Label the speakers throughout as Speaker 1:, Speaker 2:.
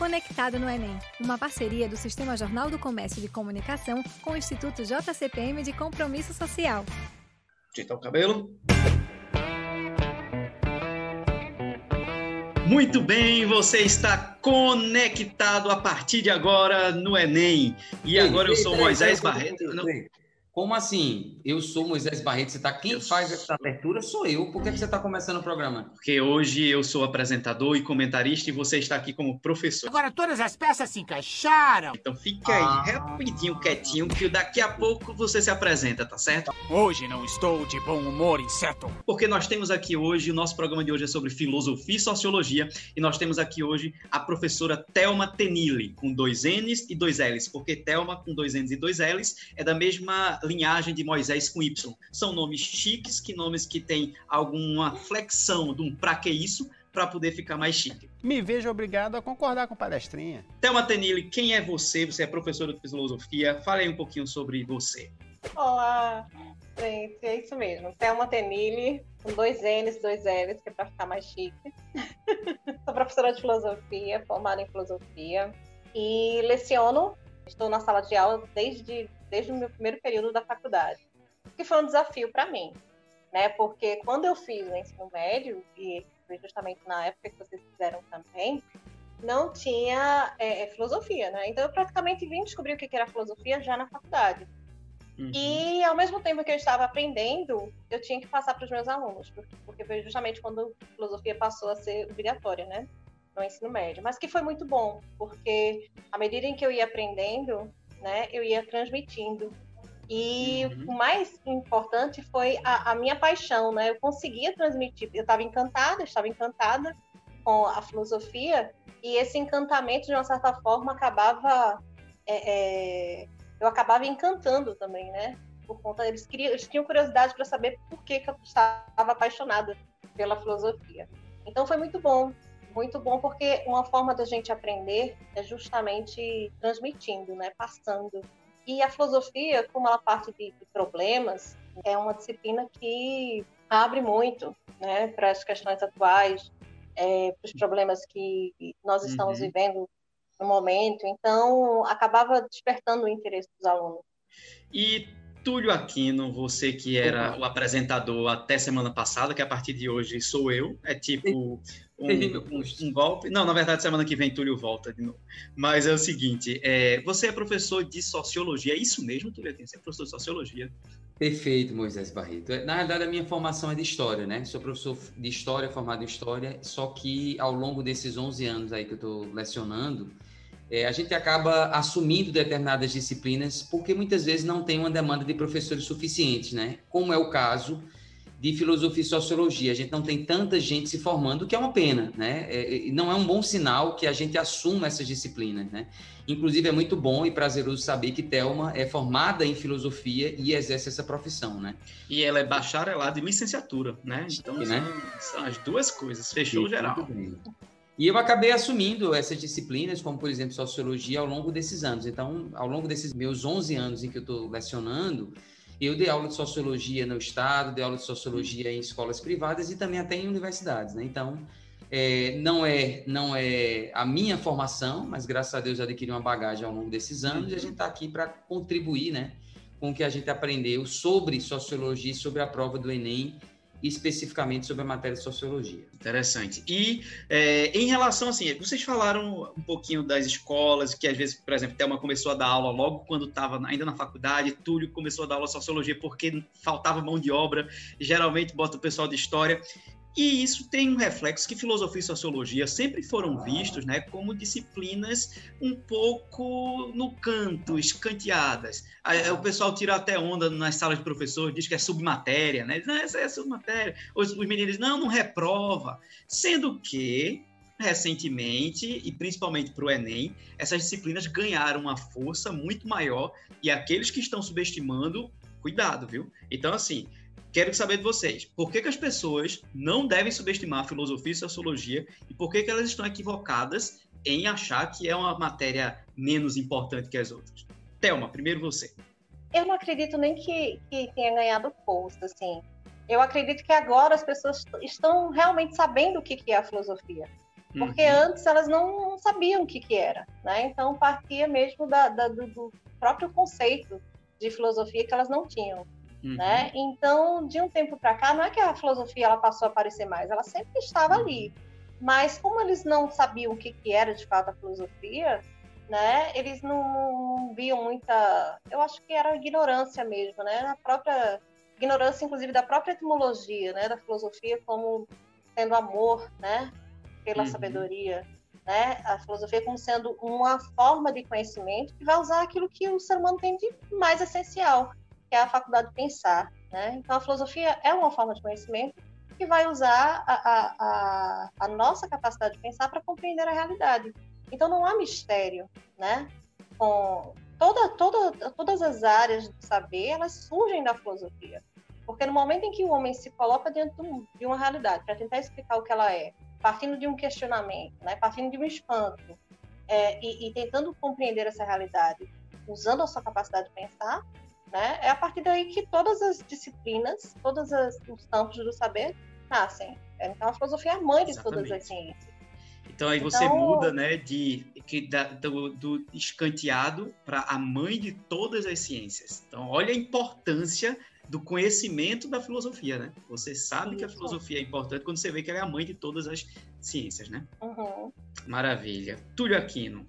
Speaker 1: Conectado no Enem, uma parceria do Sistema Jornal do Comércio de Comunicação com o Instituto JCPM de Compromisso Social.
Speaker 2: Ajeitar o cabelo. Muito bem, você está conectado a partir de agora no Enem. E agora eu sou Moisés Barreto.
Speaker 3: Como assim? Eu sou Moisés Barreto, você está quem eu faz essa abertura sou eu. Por que, que você está começando o programa?
Speaker 2: Porque hoje eu sou apresentador e comentarista e você está aqui como professor.
Speaker 4: Agora todas as peças se encaixaram.
Speaker 2: Então fica aí, ah. rapidinho, quietinho, que daqui a pouco você se apresenta, tá certo?
Speaker 4: Hoje não estou de bom humor, inseto.
Speaker 2: Porque nós temos aqui hoje, o nosso programa de hoje é sobre filosofia e sociologia, e nós temos aqui hoje a professora Thelma Tenille, com dois N's e dois L's, porque Thelma com dois N's e dois L's é da mesma linhagem de Moisés com Y. São nomes chiques, que nomes que têm alguma flexão de um pra que isso, para poder ficar mais chique.
Speaker 4: Me vejo obrigado a concordar com palestrinha.
Speaker 2: Thelma Tenille, quem é você? Você é professora de filosofia. Fale aí um pouquinho sobre você.
Speaker 5: Olá, gente, é isso mesmo. Thelma Tenille, com dois N's, dois L's, que é para ficar mais chique. Sou professora de filosofia, formada em filosofia, e leciono. Estou na sala de aula desde desde o meu primeiro período da faculdade, que foi um desafio para mim, né? Porque quando eu fiz o ensino médio, e foi justamente na época que vocês fizeram também, não tinha é, é filosofia, né? Então eu praticamente vim descobrir o que era filosofia já na faculdade. Uhum. E ao mesmo tempo que eu estava aprendendo, eu tinha que passar para os meus alunos, porque, porque foi justamente quando a filosofia passou a ser obrigatória, né? No ensino médio. Mas que foi muito bom, porque à medida em que eu ia aprendendo, né, eu ia transmitindo. E uhum. o mais importante foi a, a, minha paixão, né? Eu conseguia transmitir, eu estava encantada, estava encantada com a filosofia, e esse encantamento, de uma certa forma, acabava. É, é, eu acabava encantando também, né? Por conta, eles, queriam, eles tinham curiosidade para saber por que, que eu estava apaixonada pela filosofia. Então foi muito bom muito bom porque uma forma da gente aprender é justamente transmitindo, né, passando. E a filosofia, como ela parte de, de problemas, é uma disciplina que abre muito, né, para as questões atuais, é, para os problemas que nós estamos uhum. vivendo no momento. Então, acabava despertando o interesse dos alunos.
Speaker 2: E Túlio Aquino, você que era o apresentador até semana passada, que a partir de hoje sou eu, é tipo um, um, um, golpe. Não, na verdade, semana que vem Túlio volta de novo. Mas é o seguinte: é, você é professor de sociologia, é isso mesmo, Túlio Aquino? Você é professor de sociologia?
Speaker 3: Perfeito, Moisés Barreto. Na verdade, a minha formação é de história, né? Sou professor de história, formado em história, só que ao longo desses 11 anos aí que eu estou lecionando, é, a gente acaba assumindo determinadas disciplinas porque muitas vezes não tem uma demanda de professores suficientes, né? Como é o caso de filosofia e sociologia. A gente não tem tanta gente se formando, que é uma pena, né? É, não é um bom sinal que a gente assuma essas disciplinas, né? Inclusive, é muito bom e prazeroso saber que Thelma é formada em filosofia e exerce essa profissão, né?
Speaker 2: E ela é bacharelada em licenciatura, né? Então, Sim, né? são as duas coisas. Fechou Sim, geral.
Speaker 3: E eu acabei assumindo essas disciplinas, como por exemplo sociologia, ao longo desses anos. Então, ao longo desses meus 11 anos em que eu estou lecionando, eu dei aula de sociologia no estado, dei aula de sociologia em escolas privadas e também até em universidades. Né? Então, é, não é não é a minha formação, mas graças a Deus eu adquiri uma bagagem ao longo desses anos e a gente está aqui para contribuir, né, com o que a gente aprendeu sobre sociologia, sobre a prova do Enem especificamente sobre a matéria de sociologia.
Speaker 2: Interessante. E é, em relação assim, vocês falaram um pouquinho das escolas, que às vezes, por exemplo, Thelma começou a dar aula logo quando estava ainda na faculdade, Túlio começou a dar aula de sociologia porque faltava mão de obra, geralmente bota o pessoal de história. E isso tem um reflexo que filosofia e sociologia sempre foram vistos né, como disciplinas um pouco no canto, escanteadas. O pessoal tira até onda nas salas de professor, diz que é submatéria, né? Diz, não, essa é submatéria. Os, os meninos dizem, não, não reprova. Sendo que, recentemente, e principalmente para o Enem, essas disciplinas ganharam uma força muito maior e aqueles que estão subestimando, cuidado, viu? Então, assim, quero saber de vocês, por que, que as pessoas não devem subestimar a filosofia e sociologia e por que, que elas estão equivocadas em achar que é uma matéria menos importante que as outras? Thelma, primeiro você.
Speaker 5: Eu não acredito nem que, que tenha ganhado força, assim. Eu acredito que agora as pessoas estão realmente sabendo o que, que é a filosofia. Porque uhum. antes elas não sabiam o que, que era, né? Então partia mesmo da, da do, do, próprio conceito de filosofia que elas não tinham, uhum. né? Então, de um tempo para cá, não é que a filosofia ela passou a aparecer mais, ela sempre estava ali. Mas como eles não sabiam o que, que era de fato a filosofia, né? Eles não, não viam muita, eu acho que era ignorância mesmo, né? A própria ignorância, inclusive, da própria etimologia, né? Da filosofia como sendo amor, né? Pela uhum. sabedoria, né? A filosofia como sendo uma forma de conhecimento que vai usar aquilo que o ser humano tem de mais essencial, que é a faculdade de pensar, né? Então, a filosofia é uma forma de conhecimento que vai usar a, a, a, a nossa capacidade de pensar para compreender a realidade. Então não há mistério, né? Com toda, toda, todas as áreas do saber, elas surgem da filosofia. Porque no momento em que o homem se coloca dentro de uma realidade para tentar explicar o que ela é, partindo de um questionamento, né? partindo de um espanto, é, e, e, tentando compreender essa realidade, usando a sua capacidade de pensar, né? é a partir daí que todas as disciplinas, todos os campos do saber nascem. Então a filosofia é a mãe de Exatamente. todas as ciências.
Speaker 2: Então aí você então... muda, né, de que da, do, do escanteado para a mãe de todas as ciências. Então olha a importância do conhecimento da filosofia, né? Você sabe Isso. que a filosofia é importante quando você vê que ela é a mãe de todas as ciências, né?
Speaker 5: Uhum.
Speaker 2: Maravilha. Túlio Aquino,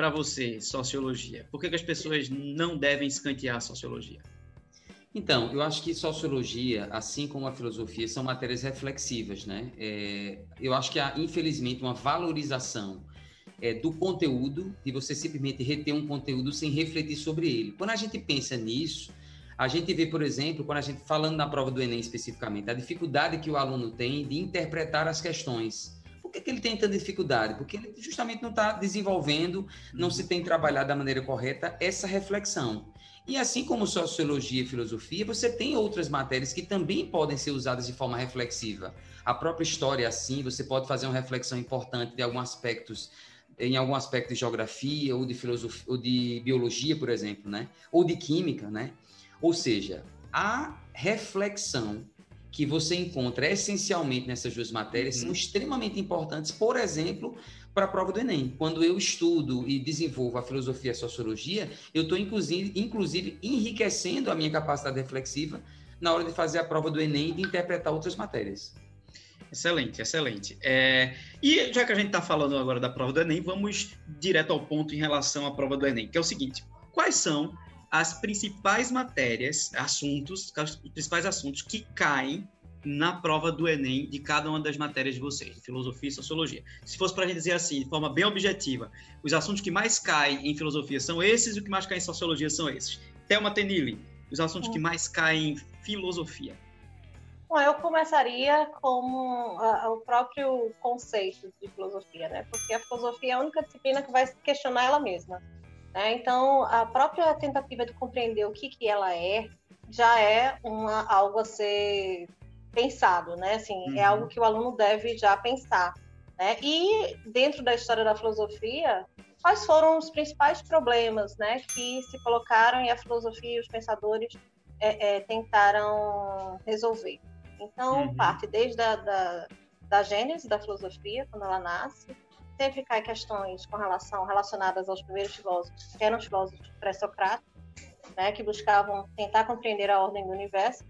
Speaker 2: para você, sociologia. Por que, que as pessoas não devem escantear a sociologia?
Speaker 3: Então, eu acho que sociologia, assim como a filosofia, são matérias reflexivas, né? É, eu acho que há, infelizmente, uma valorização é, do conteúdo, de você simplesmente reter um conteúdo sem refletir sobre ele. Quando a gente pensa nisso, a gente vê, por exemplo, quando a gente falando na prova do Enem especificamente, a dificuldade que o aluno tem de interpretar as questões. Por que, que ele tem tanta dificuldade? Porque ele justamente não está desenvolvendo, não se tem trabalhado da maneira correta essa reflexão. E assim como sociologia e filosofia, você tem outras matérias que também podem ser usadas de forma reflexiva. A própria história, assim, você pode fazer uma reflexão importante de alguns aspectos, em algum aspecto de geografia ou de filosofia, ou de biologia, por exemplo, né? Ou de química, né? Ou seja, a reflexão que você encontra essencialmente nessas duas matérias uhum. são extremamente importantes, por exemplo, para a prova do Enem. Quando eu estudo e desenvolvo a filosofia e a sociologia, eu estou, inclusive, inclusive, enriquecendo a minha capacidade reflexiva na hora de fazer a prova do Enem e de interpretar outras matérias.
Speaker 2: Excelente, excelente. É, e já que a gente está falando agora da prova do Enem, vamos direto ao ponto em relação à prova do Enem, que é o seguinte: quais são as principais matérias, assuntos, os principais assuntos que caem na prova do Enem de cada uma das matérias de vocês, de filosofia e sociologia. Se fosse para a gente dizer assim, de forma bem objetiva, os assuntos que mais caem em filosofia são esses e os que mais caem em sociologia são esses. Thelma Tenille, os assuntos que mais caem em filosofia.
Speaker 5: Bom, eu começaria com a, o próprio conceito de filosofia, né? Porque a filosofia é a única disciplina que vai questionar ela mesma. Né? Então, a própria tentativa de compreender o que, que ela é já é uma, algo a ser pensado, né? Assim, é uhum. é algo que o aluno deve já pensar. Né? E dentro da história da filosofia, quais foram os principais problemas, né, que se colocaram e a filosofia e os pensadores é, é, tentaram resolver? Então, uhum. parte desde a da, da gênese da filosofia, quando ela nasce, cai questões com relação relacionadas aos primeiros filósofos, que eram os filósofos pré-socráticos, né, que buscavam tentar compreender a ordem do universo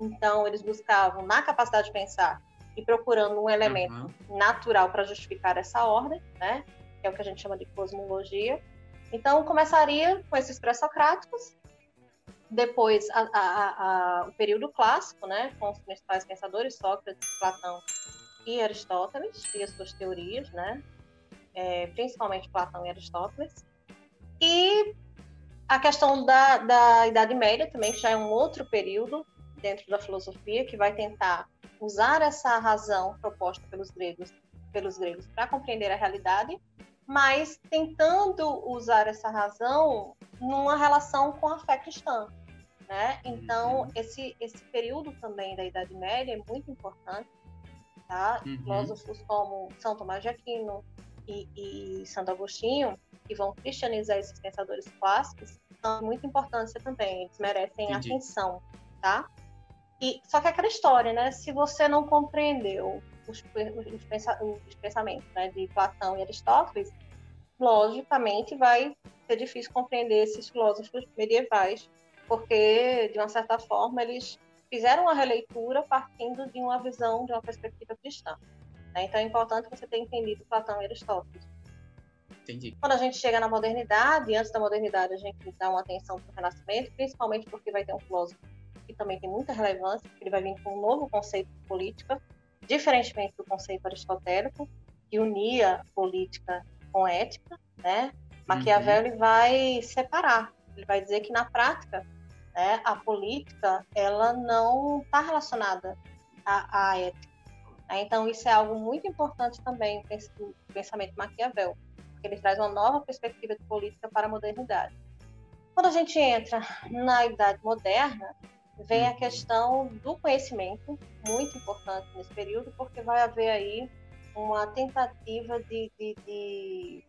Speaker 5: então, eles buscavam na capacidade de pensar e procurando um elemento uhum. natural para justificar essa ordem, né? Que é o que a gente chama de cosmologia. Então, começaria com esses pré-socráticos, depois a, a, a, o período clássico, né? Com os principais pensadores, Sócrates, Platão e Aristóteles, e as suas teorias, né? É, principalmente Platão e Aristóteles. E a questão da, da Idade Média também, que já é um outro período, dentro da filosofia que vai tentar usar essa razão proposta pelos gregos, pelos gregos para compreender a realidade, mas tentando usar essa razão numa relação com a fé cristã, né? Então uhum. esse esse período também da Idade Média é muito importante, tá? Uhum. Filósofos como São Tomás de Aquino e, e Santo Agostinho que vão cristianizar esses pensadores clássicos são de muita importância também. Eles merecem Entendi. atenção, tá? E, só que é aquela história, né? Se você não compreendeu os, os, os pensamentos né, de Platão e Aristóteles, logicamente vai ser difícil compreender esses filósofos medievais, porque, de uma certa forma, eles fizeram uma releitura partindo de uma visão, de uma perspectiva cristã. Né? Então, é importante você ter entendido Platão e Aristóteles.
Speaker 2: Entendi.
Speaker 5: Quando a gente chega na modernidade, antes da modernidade, a gente dá uma atenção para o Renascimento, principalmente porque vai ter um filósofo que também tem muita relevância, porque ele vai vir com um novo conceito de política, diferentemente do conceito aristotélico, que unia política com ética, né? Maquiavel uhum. vai separar, ele vai dizer que na prática, né, a política ela não está relacionada à, à ética. Né? Então isso é algo muito importante também no pensamento Maquiavel, porque ele traz uma nova perspectiva de política para a modernidade. Quando a gente entra na idade moderna, vem a questão do conhecimento, muito importante nesse período, porque vai haver aí uma tentativa de, de, de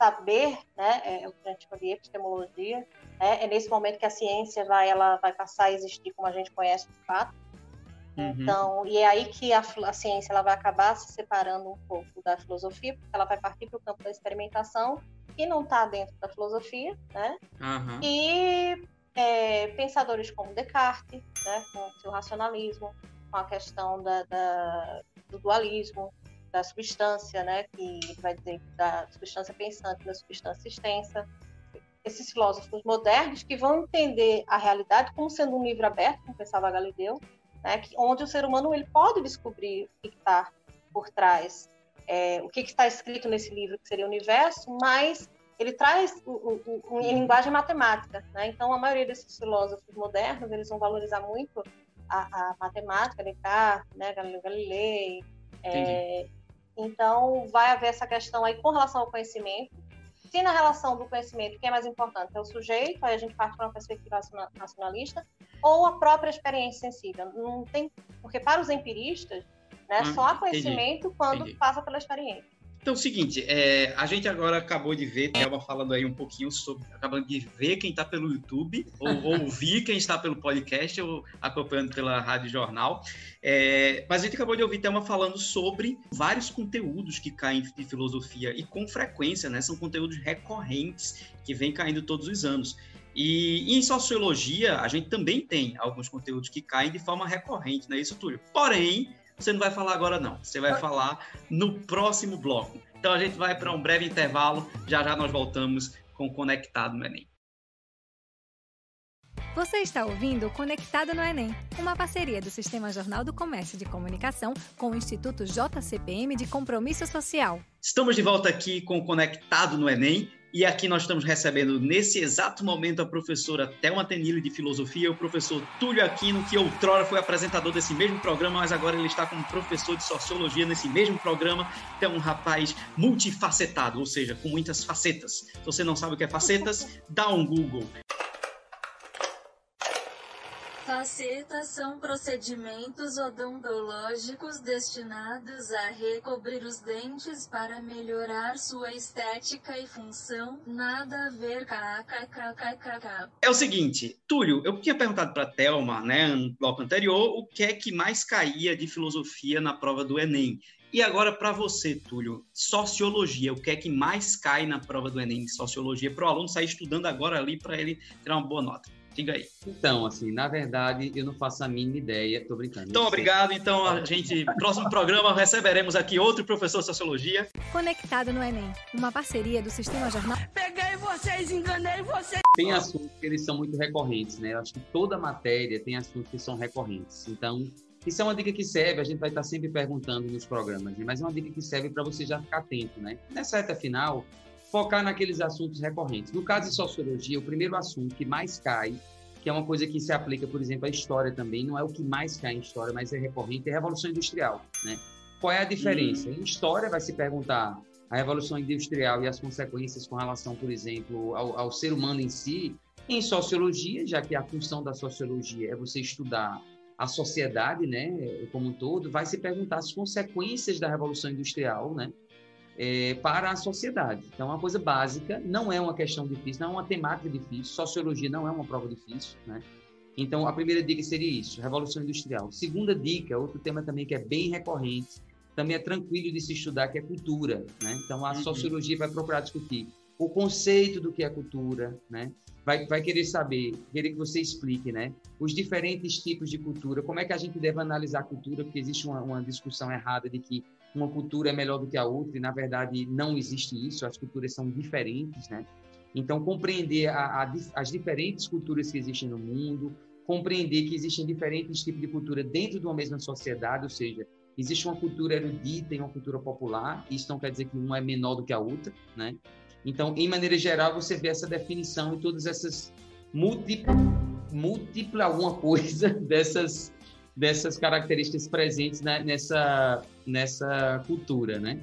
Speaker 5: saber, né, é, o que a gente chama de epistemologia, né, é nesse momento que a ciência vai, ela vai passar a existir como a gente conhece de fato. Uhum. Então, e é aí que a, a, ciência ela vai acabar se separando um pouco da filosofia, porque ela vai partir para o campo da experimentação, que não está dentro da filosofia, né? Uhum. E é, pensadores como Descartes, né, com o seu racionalismo, com a questão da, da, do dualismo, da substância, né, que vai dizer da substância pensante, da substância extensa. Esses filósofos modernos que vão entender a realidade como sendo um livro aberto, como pensava Galileu, né, que, onde o ser humano ele pode descobrir o que está por trás, é, o que está escrito nesse livro, que seria o universo, mas ele traz o, o, o, em linguagem matemática. Né? Então, a maioria desses filósofos modernos eles vão valorizar muito a, a matemática, Descartes, né, Galileu Galilei, é, então, vai haver essa questão aí com relação ao conhecimento. Se na relação do conhecimento, o que é mais importante? É o sujeito, aí a gente parte para uma perspectiva racionalista, ou a própria experiência sensível. Não tem, porque para os empiristas, né, hum, só há conhecimento entendi, quando entendi. passa pela experiência.
Speaker 2: Então, é o seguinte, é, a gente agora acabou de ver, Thelma falando aí um pouquinho sobre, acabando de ver quem está pelo YouTube, ou ouvir quem está pelo podcast, ou acompanhando pela Rádio Jornal. É, mas a gente acabou de ouvir Thelma falando sobre vários conteúdos que caem de filosofia, e com frequência, né? São conteúdos recorrentes que vêm caindo todos os anos. E, e em sociologia, a gente também tem alguns conteúdos que caem de forma recorrente, não é isso, Túlio? Porém, você não vai falar agora, não. Você vai falar no próximo bloco. Então a gente vai para um breve intervalo. Já já nós voltamos com o Conectado no Enem.
Speaker 1: Você está ouvindo o Conectado no Enem, uma parceria do Sistema Jornal do Comércio de Comunicação com o Instituto JCPM de Compromisso Social.
Speaker 2: Estamos de volta aqui com o Conectado no Enem e aqui nós estamos recebendo, nesse exato momento, a professora Thelma Tenille, de Filosofia, o professor Túlio Aquino, que outrora foi apresentador desse mesmo programa, mas agora ele está como professor de Sociologia nesse mesmo programa. Então, um rapaz multifacetado, ou seja, com muitas facetas. Se você não sabe o que é facetas, dá um Google.
Speaker 6: Facetas são procedimentos odontológicos destinados a recobrir os dentes para melhorar sua estética e função. Nada a ver kkkkkk.
Speaker 2: É o seguinte, Túlio, eu tinha perguntado para Thelma, né, no bloco anterior, o que é que mais caía de filosofia na prova do Enem. E agora para você, Túlio, sociologia, o que é que mais cai na prova do Enem de sociologia para o aluno sair estudando agora ali para ele tirar uma boa nota? Diga aí.
Speaker 3: Então, assim, na verdade, eu não faço a mínima ideia, tô brincando.
Speaker 2: Então, obrigado. Então, a gente, próximo programa, receberemos aqui outro professor de Sociologia.
Speaker 1: Conectado no Enem, uma parceria do Sistema Jornal.
Speaker 6: Peguei vocês, enganei vocês.
Speaker 3: Tem assuntos que eles são muito recorrentes, né? Eu acho que toda matéria tem assuntos que são recorrentes. Então, isso é uma dica que serve, a gente vai estar sempre perguntando nos programas, né? mas é uma dica que serve para você já ficar atento, né? Nessa reta final, focar naqueles assuntos recorrentes. No caso de sociologia, o primeiro assunto que mais cai, que é uma coisa que se aplica, por exemplo, à história também, não é o que mais cai em história, mas é recorrente, é a Revolução Industrial. Né? Qual é a diferença? Hum. Em história vai se perguntar a Revolução Industrial e as consequências com relação, por exemplo, ao, ao ser humano em si. Em sociologia, já que a função da sociologia é você estudar a sociedade, né, como um todo, vai se perguntar as consequências da Revolução Industrial, né, é, para a sociedade. Então, é uma coisa básica, não é uma questão difícil, não é uma temática difícil, sociologia não é uma prova difícil, né? Então, a primeira dica seria isso, Revolução Industrial. Segunda dica, outro tema também que é bem recorrente, também é tranquilo de se estudar, que é cultura. Né? Então, a
Speaker 2: Uhum.
Speaker 3: sociologia vai procurar discutir o conceito do que é cultura, né? vai, vai querer saber, querer que você explique né? os diferentes tipos de cultura, como é que a gente deve analisar a cultura, porque existe uma, uma discussão errada de que uma cultura é melhor do que a outra, e na verdade não existe isso, as culturas são diferentes, né? Então, compreender a, a, as diferentes culturas que existem no mundo, compreender que existem diferentes tipos de cultura dentro de uma mesma sociedade, ou seja, existe uma cultura erudita e uma cultura popular, isso não quer dizer que uma é menor do que a outra, né? Então, em maneira geral, você vê essa definição e todas essas múltipla, múltipla alguma coisa dessas dessas características presentes né, nessa nessa cultura, né?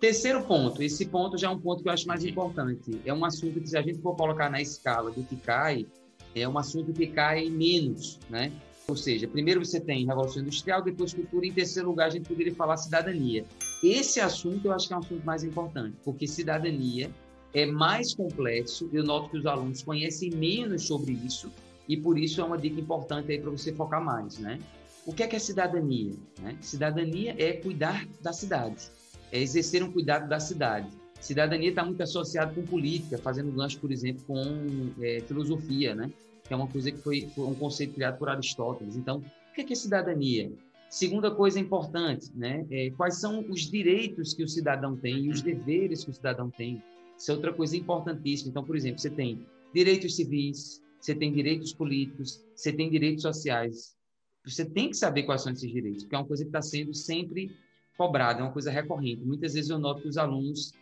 Speaker 3: Terceiro ponto, esse ponto já é um ponto que eu acho mais importante. É um assunto que, se a gente for colocar na escala do que cai, é um assunto que cai menos, né? Ou seja, primeiro você tem Revolução Industrial, depois cultura, e em terceiro lugar a gente poderia falar cidadania. Esse assunto eu acho que é um assunto mais importante, porque cidadania é mais complexo, eu noto que os alunos conhecem menos sobre isso, e por isso é uma dica importante aí para você focar mais, né? O que é que é cidadania? Né? Cidadania é cuidar da cidade, é exercer um cuidado da cidade. Cidadania está muito associado com política, fazendo gancho, por exemplo, com é, filosofia, né? que é uma coisa que foi, foi, um conceito criado por Aristóteles. Então, o que é, que é cidadania? Segunda coisa importante, né? É, quais são os direitos que o cidadão tem e os deveres que o cidadão tem? Isso é outra coisa importantíssima. Então, por exemplo, você tem direitos civis, você tem direitos políticos, você tem direitos sociais. Você tem que saber quais são esses direitos, porque é uma coisa que está sendo sempre cobrada, é uma coisa recorrente. Muitas vezes eu noto que os alunos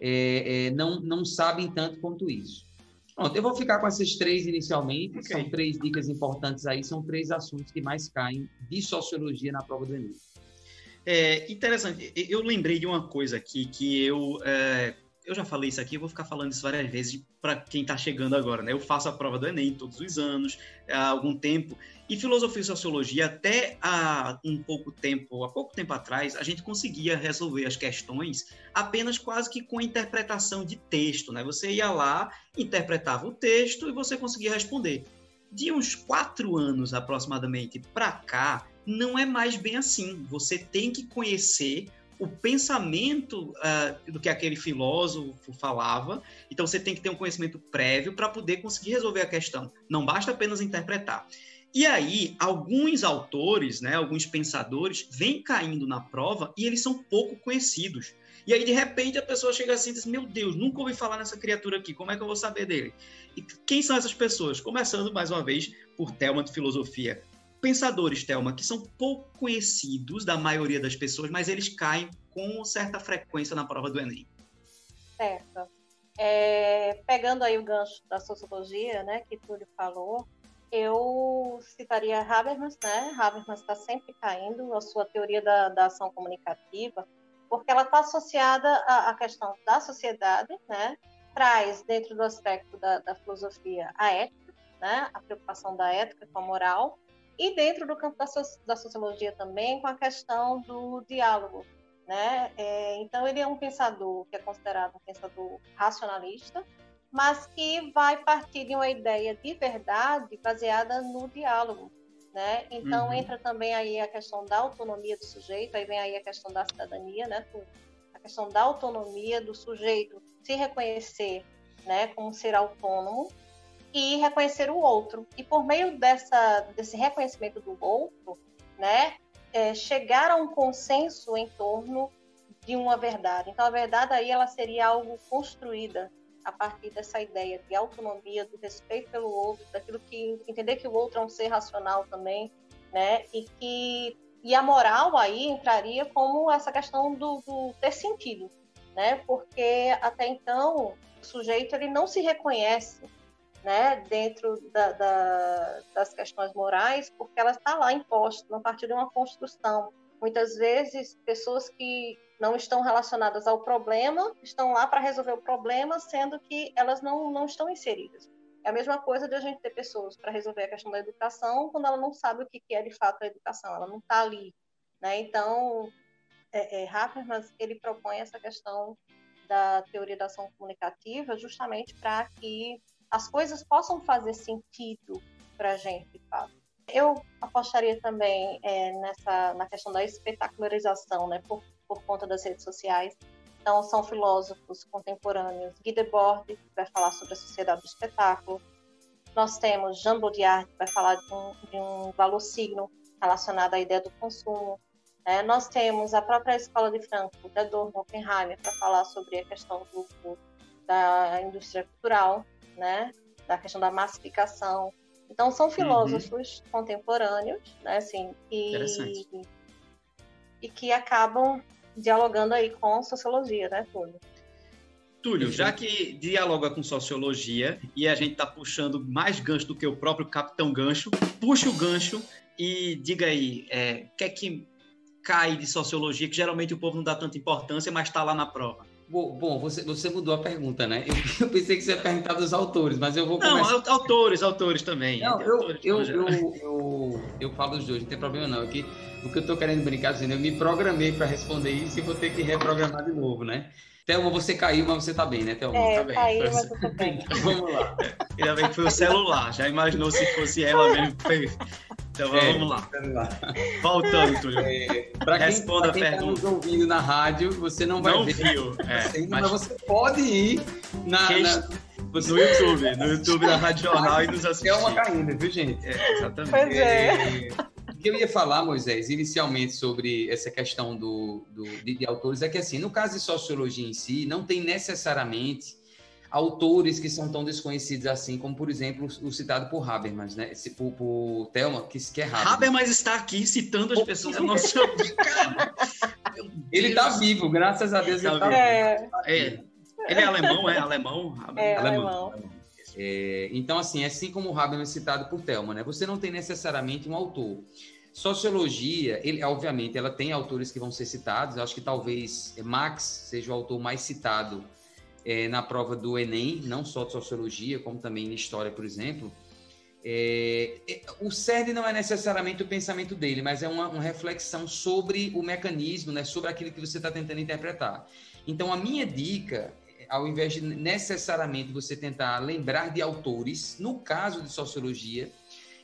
Speaker 3: é, é, não, não sabem tanto quanto isso. Pronto, eu vou ficar com essas três inicialmente. Okay. São três dicas importantes aí, são três assuntos que mais caem de sociologia na prova do Enem.
Speaker 2: É interessante. Eu lembrei de uma coisa aqui que eu. É, eu já falei isso aqui, eu vou ficar falando isso várias vezes para quem está chegando agora, né? Eu faço a prova do Enem todos os anos, há algum tempo. E filosofia e sociologia, até há um pouco tempo, há pouco tempo atrás, a gente conseguia resolver as questões apenas quase que com interpretação de texto, né? Você ia lá, interpretava o texto e você conseguia responder. De uns quatro anos aproximadamente para cá, não é mais bem assim. Você tem que conhecer o pensamento uh, do que aquele filósofo falava. Então você tem que ter um conhecimento prévio para poder conseguir resolver a questão. Não basta apenas interpretar. E aí, alguns autores, né, alguns pensadores, vêm caindo na prova e eles são pouco conhecidos. E aí, de repente, a pessoa chega assim e diz: Meu Deus, nunca ouvi falar nessa criatura aqui, como é que eu vou saber dele? E quem são essas pessoas? Começando, mais uma vez, por Thelma de Filosofia. Pensadores, Thelma, que são pouco conhecidos da maioria das pessoas, mas eles caem com certa frequência na prova do Enem.
Speaker 5: Certo. É, pegando aí o gancho da sociologia, né, que Túlio falou, eu citaria Habermas, né? Habermas está sempre caindo a sua teoria da, da ação comunicativa, porque ela está associada à, à, questão da sociedade, né? Traz dentro do aspecto da, da filosofia a ética, né? A preocupação da ética com a moral e dentro do campo da, da sociologia também com a questão do diálogo, né? É, então ele é um pensador que é considerado um pensador racionalista, mas que vai partir de uma ideia de verdade baseada no diálogo, né? Então uhum. entra também aí a questão da autonomia do sujeito, aí vem aí a questão da cidadania, né? A questão da autonomia do sujeito se reconhecer, né, como ser autônomo e reconhecer o outro. E por meio dessa desse reconhecimento do outro, né, é, chegar a um consenso em torno de uma verdade. Então a verdade aí ela seria algo construída a partir dessa ideia de autonomia, do respeito pelo outro, daquilo que entender que o outro é um ser racional também, né? E que e a moral aí entraria como essa questão do, do ter sentido, né? Porque até então o sujeito ele não se reconhece, né? Dentro da, da, das questões morais, porque ela está lá imposta a partir de uma construção. Muitas vezes pessoas que não estão relacionadas ao problema, estão lá para resolver o problema, sendo que elas não, não estão inseridas. É a mesma coisa de a gente ter pessoas para resolver a questão da educação quando ela não sabe o que é de fato a educação, ela não está ali. Né? Então, é, é, Habermas ele propõe essa questão da teoria da ação comunicativa justamente para que as coisas possam fazer sentido para a gente, fato. Eu apostaria também é, nessa na questão da espetacularização, né, por, por conta das redes sociais. Então, são filósofos contemporâneos. Guy Debord, que vai falar sobre a sociedade do espetáculo. Nós temos Jean Baudrillard, que vai falar de um, de um valor signo relacionado à ideia do consumo. É, nós temos a própria Escola de Frankfurt, Adorno, Oppenheimer, para falar sobre a questão do, da indústria cultural, né? da questão da massificação. Então, são uhum. filósofos uhum. contemporâneos, né, assim, e, e que acabam dialogando aí com sociologia, né, Túlio?
Speaker 2: Túlio, já que dialoga com sociologia e a gente está puxando mais gancho do que o próprio Capitão Gancho, puxa o gancho e diga aí, é, o que é que cai de sociologia que geralmente o povo não dá tanta importância, mas está lá na prova?
Speaker 3: Bom, você, você mudou a pergunta, né? Eu, eu, pensei que você ia perguntar dos autores, mas eu vou
Speaker 2: começar... Não, autores, autores também.
Speaker 3: Não,
Speaker 2: eu,
Speaker 3: autores, eu, eu, eu, eu, falo dos dois, não tem problema não. Aqui, o que eu estou querendo brincar, dizendo, eu me programei para responder isso e vou ter que reprogramar de novo, né? Thelma, você caiu, mas você tá bem, né, Thelma?
Speaker 5: É,
Speaker 3: tá bem.
Speaker 5: mas eu tô bem.
Speaker 3: Então, vamos lá.
Speaker 2: Ainda bem que foi o celular. Já imaginou se fosse ela mesmo que fez. Então é, vamos lá. Vamos lá. Voltando, Túlio. É,
Speaker 3: para quem, Responda pra quem a pergunta. Tá nos ouvindo na rádio, você não vai
Speaker 2: não
Speaker 3: ver.
Speaker 2: Viu.
Speaker 3: É, mas... mas... você pode ir na, quem... na...
Speaker 2: Você... no YouTube, no YouTube da Rádio Jornal e nos assistir. É
Speaker 3: uma caindo, viu, gente?
Speaker 2: É, exatamente.
Speaker 5: Pois é.
Speaker 3: é que eu ia falar, Moisés, inicialmente sobre essa questão do, do de, de, autores é que, assim, no caso de sociologia em si, não tem necessariamente autores que são tão desconhecidos assim, como, por exemplo, o citado por Habermas, né? Esse, por, por Thelma, que, que é Habermas.
Speaker 2: Habermas está aqui citando as pessoas do nosso
Speaker 3: Ele está vivo, graças a Deus ele está vivo.
Speaker 2: É. é. Ele é alemão, é alemão?
Speaker 5: É, alemão. alemão.
Speaker 3: É, então, assim, assim como o Habermas citado por Thelma, né? Você não tem necessariamente um autor. Sociologia, ele, obviamente, ela tem autores que vão ser citados. Eu acho que talvez Max seja o autor mais citado é, na prova do Enem, não só de sociologia, como também em história, por exemplo. É, é, o CERN não é necessariamente o pensamento dele, mas é uma, uma reflexão sobre o mecanismo, né, sobre aquilo que você está tentando interpretar. Então, a minha dica ao invés de necessariamente você tentar lembrar de autores, no caso de sociologia,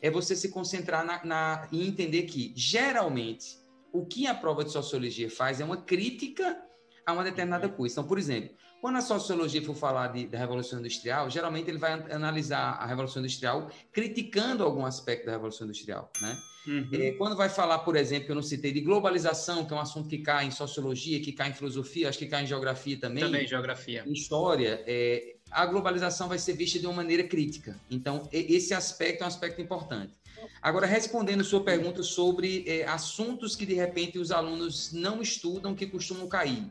Speaker 3: é você se concentrar na, na, e entender que, geralmente, o que a prova de sociologia faz é uma crítica a uma determinada coisa. Então, por exemplo, quando a sociologia for falar de, da Revolução Industrial, geralmente ele vai analisar a Revolução Industrial criticando algum aspecto da Revolução Industrial, né? Uhum. É, quando vai falar, por exemplo, que eu não citei, de globalização, que é um assunto que cai em sociologia, que cai em filosofia, acho que cai em geografia também.
Speaker 2: Também, geografia.
Speaker 3: Em história, é, a globalização vai ser vista de uma maneira crítica. Então, esse aspecto é um aspecto importante. Agora, respondendo sua pergunta sobre é, assuntos que, de repente, os alunos não estudam, que costumam cair.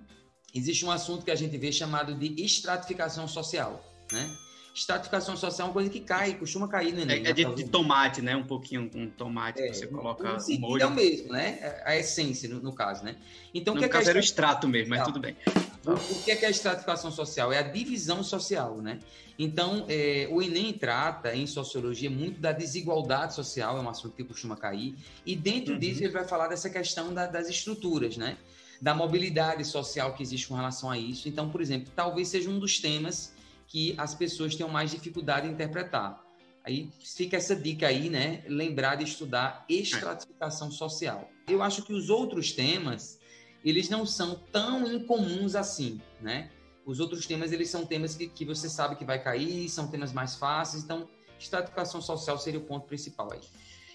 Speaker 3: Existe um assunto que a gente vê chamado de estratificação social, né? Estratificação social é uma coisa que cai, costuma cair no Enem.
Speaker 2: É, é de, de, tomate, né? Um pouquinho com tomate é, que você coloca o molho. É
Speaker 3: o mesmo, né? A essência, no, no caso, né?
Speaker 2: Então, no que caso é que era o extrato mesmo, mas tudo bem.
Speaker 3: O, o que é, que é a estratificação social? É a divisão social, né? Então, é, o Enem trata, em sociologia, muito da desigualdade social, é um assunto que costuma cair, e dentro uhum. disso ele vai falar dessa questão da, das estruturas, né? Da mobilidade social que existe com relação a isso. Então, por exemplo, talvez seja um dos temas que as pessoas tenham mais dificuldade em interpretar. Aí fica essa dica aí, né? Lembrar de estudar estratificação social. Eu acho que os outros temas, eles não são tão incomuns assim, né? Os outros temas, eles são temas que, que você sabe que vai cair, são temas mais fáceis, então estratificação social seria o ponto principal aí.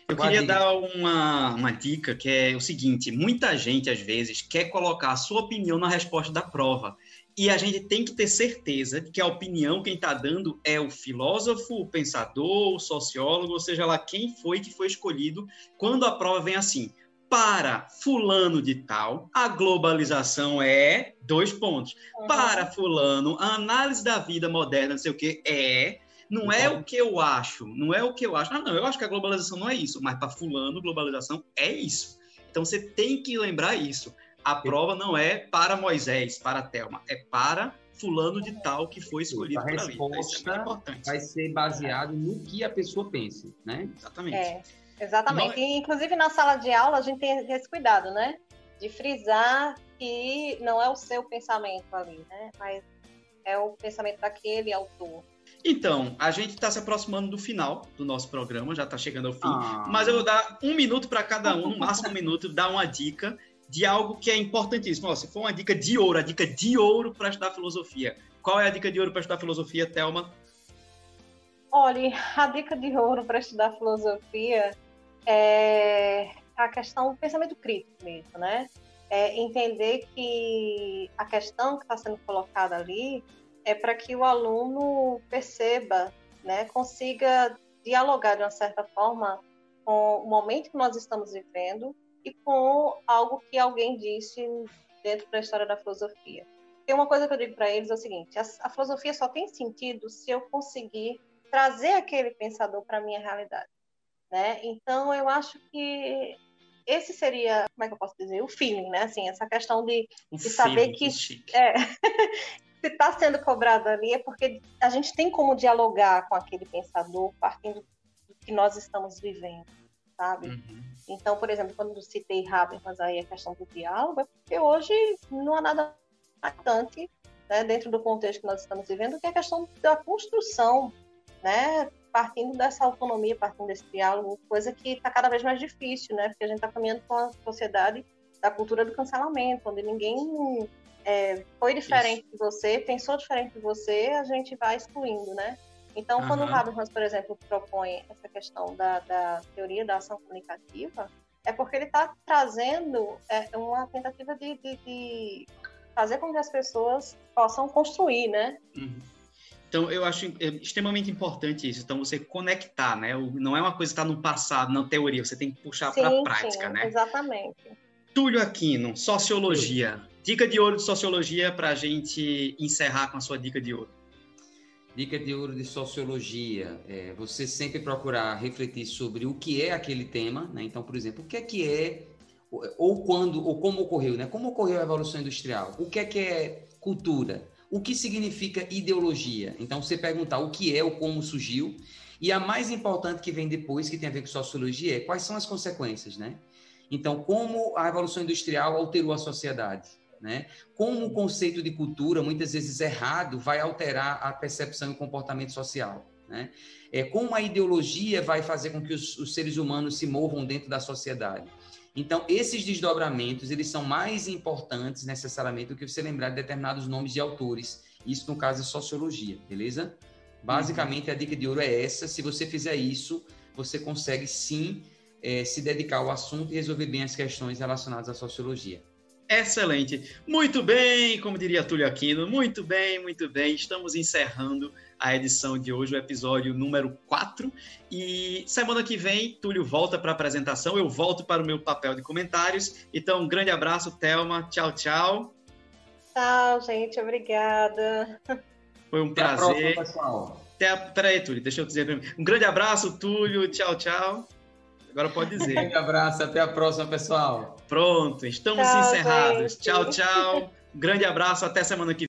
Speaker 2: Eu queria dar uma, uma dica que é o seguinte: muita gente, às vezes, quer colocar a sua opinião na resposta da prova. E a gente tem que ter certeza de que a opinião quem está dando é o filósofo, o pensador, o sociólogo, ou seja lá quem foi que foi escolhido, quando a prova vem assim. Para fulano de tal, a globalização é dois pontos. Uhum. Para fulano, a análise da vida moderna, não sei o que, é não é o que eu acho, não é o que eu acho. Ah, não, eu acho que a globalização não é isso, mas para fulano, globalização é isso. Então você tem que lembrar isso. A prova não é para Moisés, para Telma, é para fulano de tal que foi escolhido
Speaker 3: a resposta é vai ser baseado no que a pessoa pensa, né?
Speaker 2: Exatamente.
Speaker 5: É, exatamente. E, inclusive na sala de aula a gente tem esse cuidado, né? De frisar que não é o seu pensamento ali, né? Mas é o pensamento daquele autor.
Speaker 2: Então, a gente está se aproximando do final do nosso programa, já está chegando ao fim.
Speaker 3: Ah.
Speaker 2: Mas eu vou dar um minuto para cada um, no máximo um minuto, dar uma dica de algo que é importantíssimo. Ó, se for uma dica de ouro, a dica de ouro para estudar filosofia. Qual é a dica de ouro para estudar filosofia, Thelma?
Speaker 5: Olha, a dica de ouro para estudar filosofia é a questão do pensamento crítico mesmo, né? É entender que a questão que está sendo colocada ali é para que o aluno perceba, né, consiga dialogar de uma certa forma com o momento que nós estamos vivendo e com algo que alguém disse dentro da história da filosofia. Tem uma coisa que eu digo para eles é o seguinte: a, a filosofia só tem sentido se eu conseguir trazer aquele pensador para minha realidade. Né? Então, eu acho que esse seria, como é que eu posso dizer, o feeling, né? Assim, essa questão de, de saber que,
Speaker 2: que
Speaker 5: é, se está sendo cobrado ali é porque a gente tem como dialogar com aquele pensador partindo do que nós estamos vivendo, sabe?
Speaker 2: Uhum.
Speaker 5: Então, por exemplo, quando eu citei Habermas aí a questão do diálogo, é porque hoje não há nada bastante né, dentro do contexto que nós estamos vivendo, que é a questão da construção, né? Partindo dessa autonomia, partindo desse diálogo, coisa que está cada vez mais difícil, né? Porque a gente está caminhando com a sociedade da cultura do cancelamento, onde ninguém é, foi diferente Isso. de você, pensou diferente de você, a gente vai excluindo, né? Então, uhum. quando o Habermas, por exemplo, propõe essa questão da, da teoria da ação comunicativa, é porque ele está trazendo é, uma tentativa de, de, de, fazer com que as pessoas possam construir, né?
Speaker 2: Uhum. Então, eu acho extremamente importante isso. Então, você conectar, né? Não é uma coisa que está no passado, na teoria, você tem que puxar para a prática,
Speaker 5: sim,
Speaker 2: né?
Speaker 5: Exatamente.
Speaker 2: Túlio Aquino, Sociologia. Dica de ouro de Sociologia para a gente encerrar com a sua dica de ouro.
Speaker 3: Dica de ouro de Sociologia. É você sempre procurar refletir sobre o que é aquele tema, né? Então, por exemplo, o que é que é ou quando ou como ocorreu, né? Como ocorreu a evolução industrial? O que é que é cultura? O que significa ideologia? Então, você perguntar o que é ou como surgiu. E a mais importante que vem depois, que tem a ver com sociologia, é quais são as consequências, né? Então, como a Revolução Industrial alterou a sociedade? Né? Como o conceito de cultura, muitas vezes errado, vai alterar a percepção e o comportamento social? Né? É, como a ideologia vai fazer com que os, os seres humanos se movam dentro da sociedade? Então, esses desdobramentos, eles são mais importantes, necessariamente, do que você lembrar de determinados nomes de autores. Isso, no caso, é sociologia, beleza? Basicamente, uhum. a dica de ouro é essa. Se você fizer isso, você consegue, sim, é, se dedicar ao assunto e resolver bem as questões relacionadas à sociologia.
Speaker 2: Excelente. Muito bem, como diria Túlio Aquino, muito bem, muito bem. Estamos encerrando a edição de hoje, o episódio número 4. E semana que vem, Túlio volta para a apresentação, eu volto para o meu papel de comentários. Então, um grande abraço, Thelma. Tchau, tchau.
Speaker 5: Tchau, gente. Obrigada.
Speaker 2: Foi um
Speaker 3: Até
Speaker 2: prazer.
Speaker 3: A próxima, pessoal.
Speaker 2: Até a... Peraí, Túlio, deixa eu dizer. Um grande abraço, Túlio. Tchau, tchau. Agora pode dizer.
Speaker 3: Um abraço, até a próxima, pessoal.
Speaker 2: Pronto, estamos
Speaker 5: tchau,
Speaker 2: encerrados.
Speaker 5: Gente.
Speaker 2: Tchau, tchau. Um grande abraço, até semana que